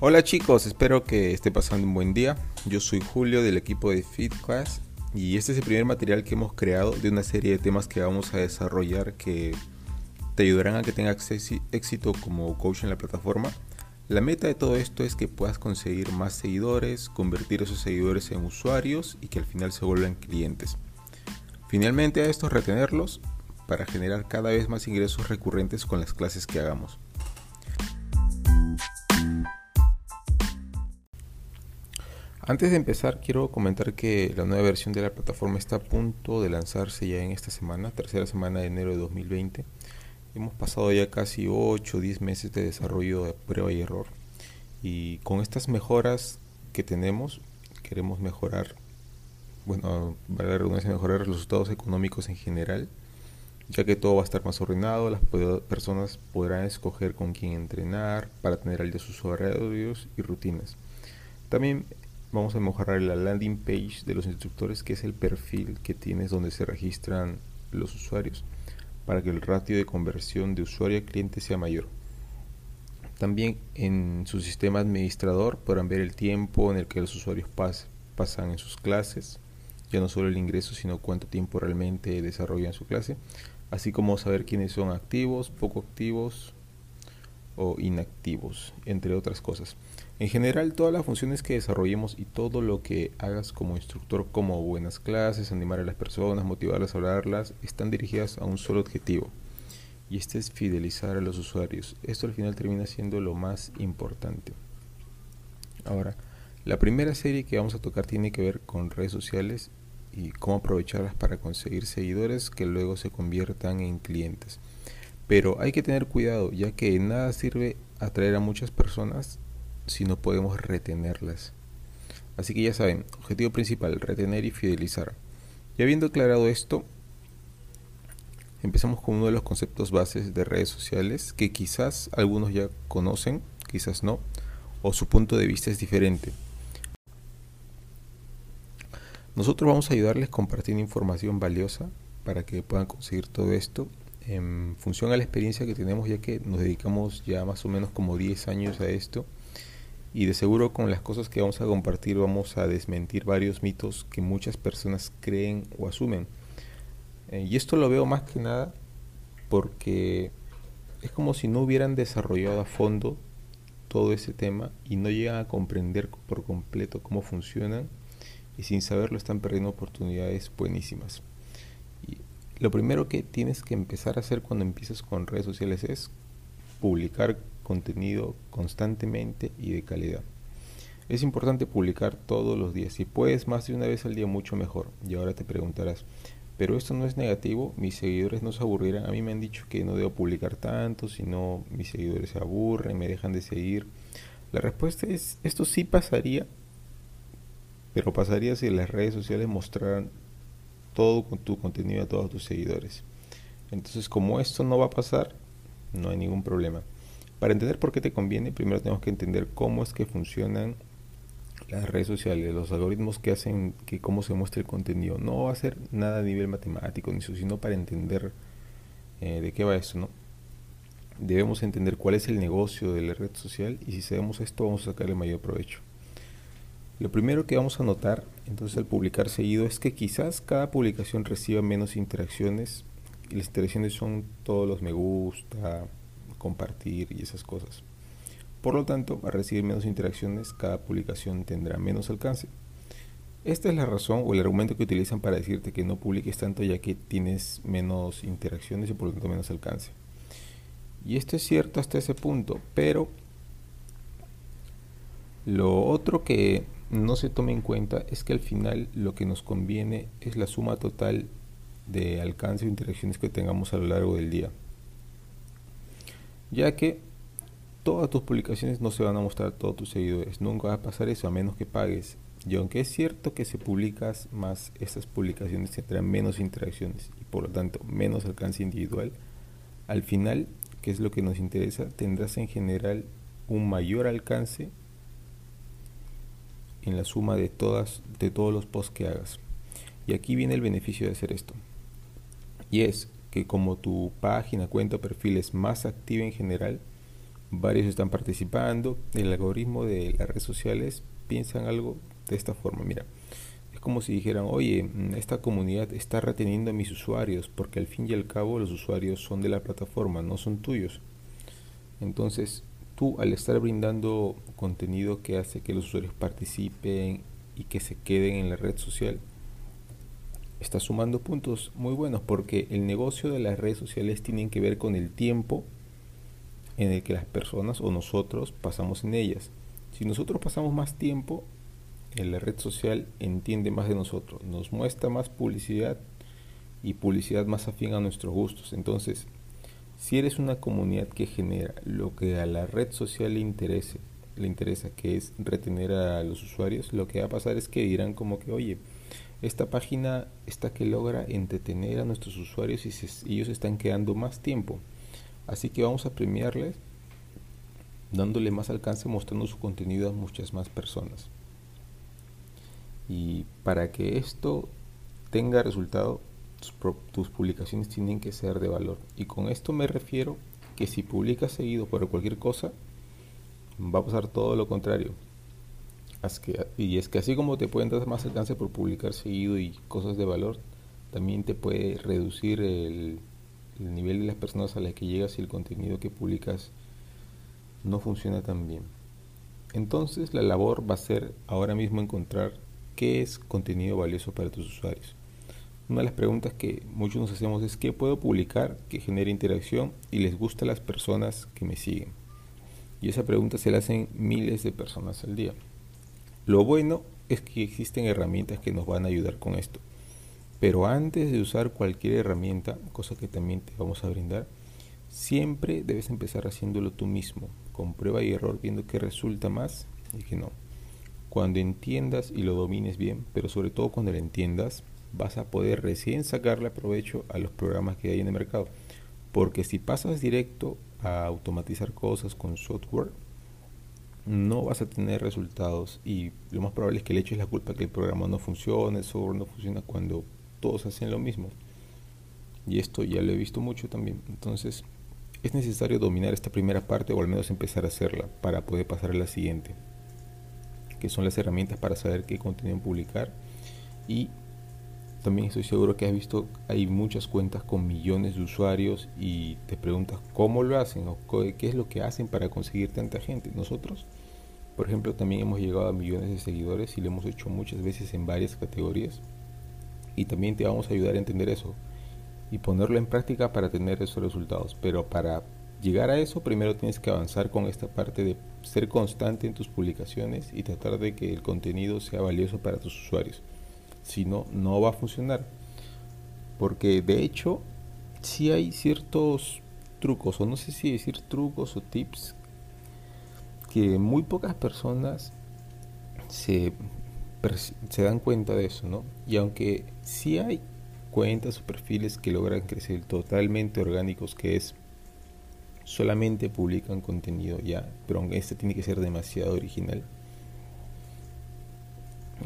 Hola chicos, espero que esté pasando un buen día. Yo soy Julio del equipo de FitClass y este es el primer material que hemos creado de una serie de temas que vamos a desarrollar que te ayudarán a que tengas éxito como coach en la plataforma. La meta de todo esto es que puedas conseguir más seguidores, convertir esos seguidores en usuarios y que al final se vuelvan clientes. Finalmente a esto retenerlos para generar cada vez más ingresos recurrentes con las clases que hagamos. Antes de empezar, quiero comentar que la nueva versión de la plataforma está a punto de lanzarse ya en esta semana, tercera semana de enero de 2020. Hemos pasado ya casi 8 o 10 meses de desarrollo de prueba y error. Y con estas mejoras que tenemos, queremos mejorar, bueno, vale la redundancia, mejorar los resultados económicos en general, ya que todo va a estar más ordenado, las personas podrán escoger con quién entrenar para tener al día sus horarios y rutinas. También vamos a mejorar la landing page de los instructores, que es el perfil que tienes donde se registran los usuarios, para que el ratio de conversión de usuario a cliente sea mayor. También en su sistema administrador podrán ver el tiempo en el que los usuarios pasan en sus clases, ya no solo el ingreso, sino cuánto tiempo realmente desarrollan su clase, así como saber quiénes son activos, poco activos o inactivos, entre otras cosas. En general, todas las funciones que desarrollemos y todo lo que hagas como instructor, como buenas clases, animar a las personas, motivarlas a hablarlas, están dirigidas a un solo objetivo. Y este es fidelizar a los usuarios. Esto al final termina siendo lo más importante. Ahora, la primera serie que vamos a tocar tiene que ver con redes sociales y cómo aprovecharlas para conseguir seguidores que luego se conviertan en clientes. Pero hay que tener cuidado, ya que nada sirve atraer a muchas personas si no podemos retenerlas. Así que ya saben, objetivo principal, retener y fidelizar. Y habiendo aclarado esto, empezamos con uno de los conceptos bases de redes sociales que quizás algunos ya conocen, quizás no, o su punto de vista es diferente. Nosotros vamos a ayudarles compartiendo información valiosa para que puedan conseguir todo esto en función a la experiencia que tenemos ya que nos dedicamos ya más o menos como 10 años a esto y de seguro con las cosas que vamos a compartir vamos a desmentir varios mitos que muchas personas creen o asumen. Eh, y esto lo veo más que nada porque es como si no hubieran desarrollado a fondo todo ese tema y no llegan a comprender por completo cómo funcionan y sin saberlo están perdiendo oportunidades buenísimas. Y lo primero que tienes que empezar a hacer cuando empiezas con redes sociales es publicar contenido constantemente y de calidad. Es importante publicar todos los días. Si puedes más de una vez al día, mucho mejor. Y ahora te preguntarás, pero esto no es negativo, mis seguidores no se aburrirán. A mí me han dicho que no debo publicar tanto, si no mis seguidores se aburren, me dejan de seguir. La respuesta es, esto sí pasaría, pero pasaría si las redes sociales mostraran todo tu contenido a todos tus seguidores. Entonces, como esto no va a pasar, no hay ningún problema. Para entender por qué te conviene, primero tenemos que entender cómo es que funcionan las redes sociales, los algoritmos que hacen que cómo se muestra el contenido. No va a ser nada a nivel matemático ni eso, sino para entender eh, de qué va eso, ¿no? Debemos entender cuál es el negocio de la red social y si sabemos esto vamos a sacar el mayor provecho. Lo primero que vamos a notar entonces al publicar seguido es que quizás cada publicación reciba menos interacciones y las interacciones son todos los me gusta, compartir y esas cosas. Por lo tanto, al recibir menos interacciones, cada publicación tendrá menos alcance. Esta es la razón o el argumento que utilizan para decirte que no publiques tanto ya que tienes menos interacciones y por lo tanto menos alcance. Y esto es cierto hasta ese punto, pero lo otro que no se toma en cuenta es que al final lo que nos conviene es la suma total de alcance o interacciones que tengamos a lo largo del día ya que todas tus publicaciones no se van a mostrar a todos tus seguidores. Nunca va a pasar eso a menos que pagues. Y aunque es cierto que si publicas más, esas publicaciones tendrán menos interacciones y por lo tanto menos alcance individual, al final, que es lo que nos interesa, tendrás en general un mayor alcance en la suma de todas de todos los posts que hagas. Y aquí viene el beneficio de hacer esto. Y es que como tu página, cuenta o perfil es más activa en general, varios están participando. El algoritmo de las redes sociales piensan algo de esta forma. Mira, es como si dijeran, oye, mm, esta comunidad está reteniendo a mis usuarios, porque al fin y al cabo los usuarios son de la plataforma, no son tuyos. Entonces, tú al estar brindando contenido que hace que los usuarios participen y que se queden en la red social, estás sumando puntos muy buenos porque el negocio de las redes sociales tiene que ver con el tiempo en el que las personas o nosotros pasamos en ellas. Si nosotros pasamos más tiempo, en la red social entiende más de nosotros, nos muestra más publicidad y publicidad más afín a nuestros gustos. Entonces, si eres una comunidad que genera lo que a la red social le interese, le interesa, que es retener a los usuarios, lo que va a pasar es que dirán como que, oye, esta página está que logra entretener a nuestros usuarios y ellos están quedando más tiempo. Así que vamos a premiarles dándole más alcance, mostrando su contenido a muchas más personas. Y para que esto tenga resultado, tus, publicaciones tienen que ser de valor. Y con esto me refiero que si publicas seguido por cualquier cosa, va a pasar todo lo contrario. Y es que así como te pueden dar más alcance por publicar seguido y cosas de valor, también te puede reducir el, el nivel de las personas a las que llegas y el contenido que publicas no funciona tan bien. Entonces la labor va a ser ahora mismo encontrar qué es contenido valioso para tus usuarios. Una de las preguntas que muchos nos hacemos es qué puedo publicar que genere interacción y les gusta a las personas que me siguen. Y esa pregunta se la hacen miles de personas al día. Lo bueno es que existen herramientas que nos van a ayudar con esto. Pero antes de usar cualquier herramienta, cosa que también te vamos a brindar, siempre debes empezar haciéndolo tú mismo, con prueba y error, viendo qué resulta más y qué no. Cuando entiendas y lo domines bien, pero sobre todo cuando lo entiendas, vas a poder recién sacarle provecho a los programas que hay en el mercado. Porque si pasas directo a automatizar cosas con software, no vas a tener resultados y lo más probable es que le eches la culpa que el programa no funciona, el software no funciona cuando todos hacen lo mismo. Y esto ya lo he visto mucho también. Entonces, es necesario dominar esta primera parte o al menos empezar a hacerla para poder pasar a la siguiente, que son las herramientas para saber qué contenido publicar. Y también estoy seguro que has visto, hay muchas cuentas con millones de usuarios y te preguntas cómo lo hacen o qué es lo que hacen para conseguir tanta gente. Nosotros, por ejemplo, también hemos llegado a millones de seguidores y lo hemos hecho muchas veces en varias categorías y también te vamos a ayudar a entender eso y ponerlo en práctica para tener esos resultados. Pero para llegar a eso, primero tienes que avanzar con esta parte de ser constante en tus publicaciones y tratar de que el contenido sea valioso para tus usuarios. Si no, no va a funcionar. Porque de hecho, si hay ciertos trucos, o no sé si decir trucos o tips, que muy pocas personas se se dan cuenta de eso, ¿no? Y aunque sí hay cuentas o perfiles que logran crecer totalmente orgánicos, que es solamente publican contenido ya, pero este tiene que ser demasiado original.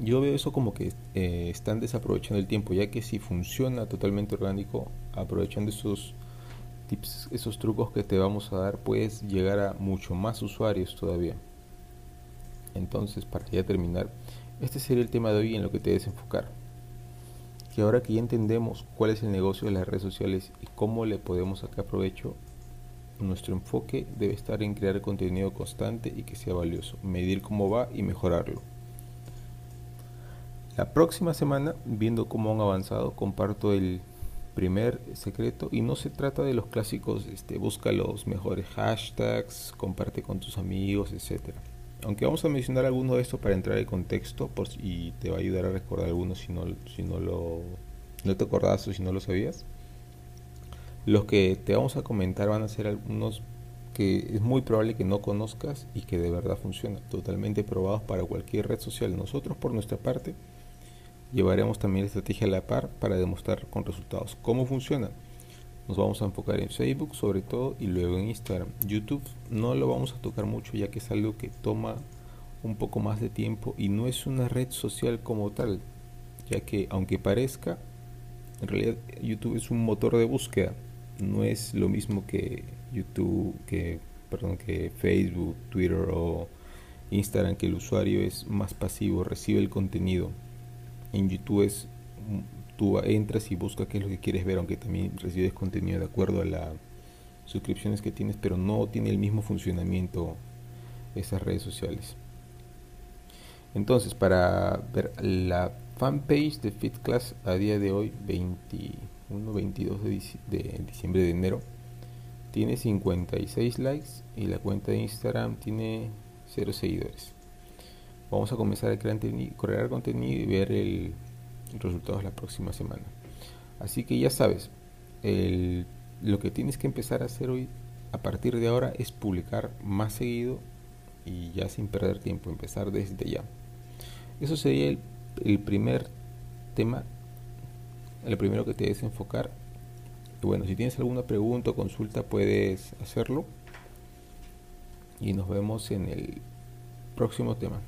Yo veo eso como que eh, están desaprovechando el tiempo, ya que si funciona totalmente orgánico, aprovechando esos tips, esos trucos que te vamos a dar, puedes llegar a mucho más usuarios todavía. Entonces, para ya terminar, este sería el tema de hoy en lo que te debes enfocar. Que ahora que ya entendemos cuál es el negocio de las redes sociales y cómo le podemos sacar provecho, nuestro enfoque debe estar en crear contenido constante y que sea valioso, medir cómo va y mejorarlo. La próxima semana, viendo cómo han avanzado, comparto el primer secreto y no se trata de los clásicos, este, busca los mejores hashtags, comparte con tus amigos, etcétera aunque vamos a mencionar alguno de estos para entrar en contexto y te va a ayudar a recordar algunos si no, si no, lo, no te acordás o si no lo sabías. Los que te vamos a comentar van a ser algunos que es muy probable que no conozcas y que de verdad funcionan, totalmente probados para cualquier red social. Nosotros por nuestra parte llevaremos también la estrategia a la par para demostrar con resultados cómo funciona. Nos vamos a enfocar en Facebook sobre todo y luego en Instagram. YouTube no lo vamos a tocar mucho ya que es algo que toma un poco más de tiempo y no es una red social como tal, ya que aunque parezca, en realidad YouTube es un motor de búsqueda, no es lo mismo que YouTube, que perdón, que Facebook, Twitter o Instagram, que el usuario es más pasivo, recibe el contenido. En YouTube es, tú entras y buscas qué es lo que quieres ver, aunque también recibes contenido de acuerdo a las suscripciones que tienes, pero no tiene el mismo funcionamiento esas redes sociales. Entonces, para ver la fanpage de FitClass a día de hoy, 21, 22 de, de diciembre de enero, tiene 56 likes y la cuenta de Instagram tiene 0 seguidores. Vamos a comenzar a crear, contenido y ver el, resultados la próxima semana. Así que ya sabes, lo que tienes que empezar a hacer hoy a partir de ahora es publicar más seguido y ya sin perder tiempo, empezar desde ya. Eso sería el, el primer tema, el primero que te debes enfocar bueno, si tienes alguna pregunta o consulta puedes hacerlo. Y nos vemos en el próximo tema.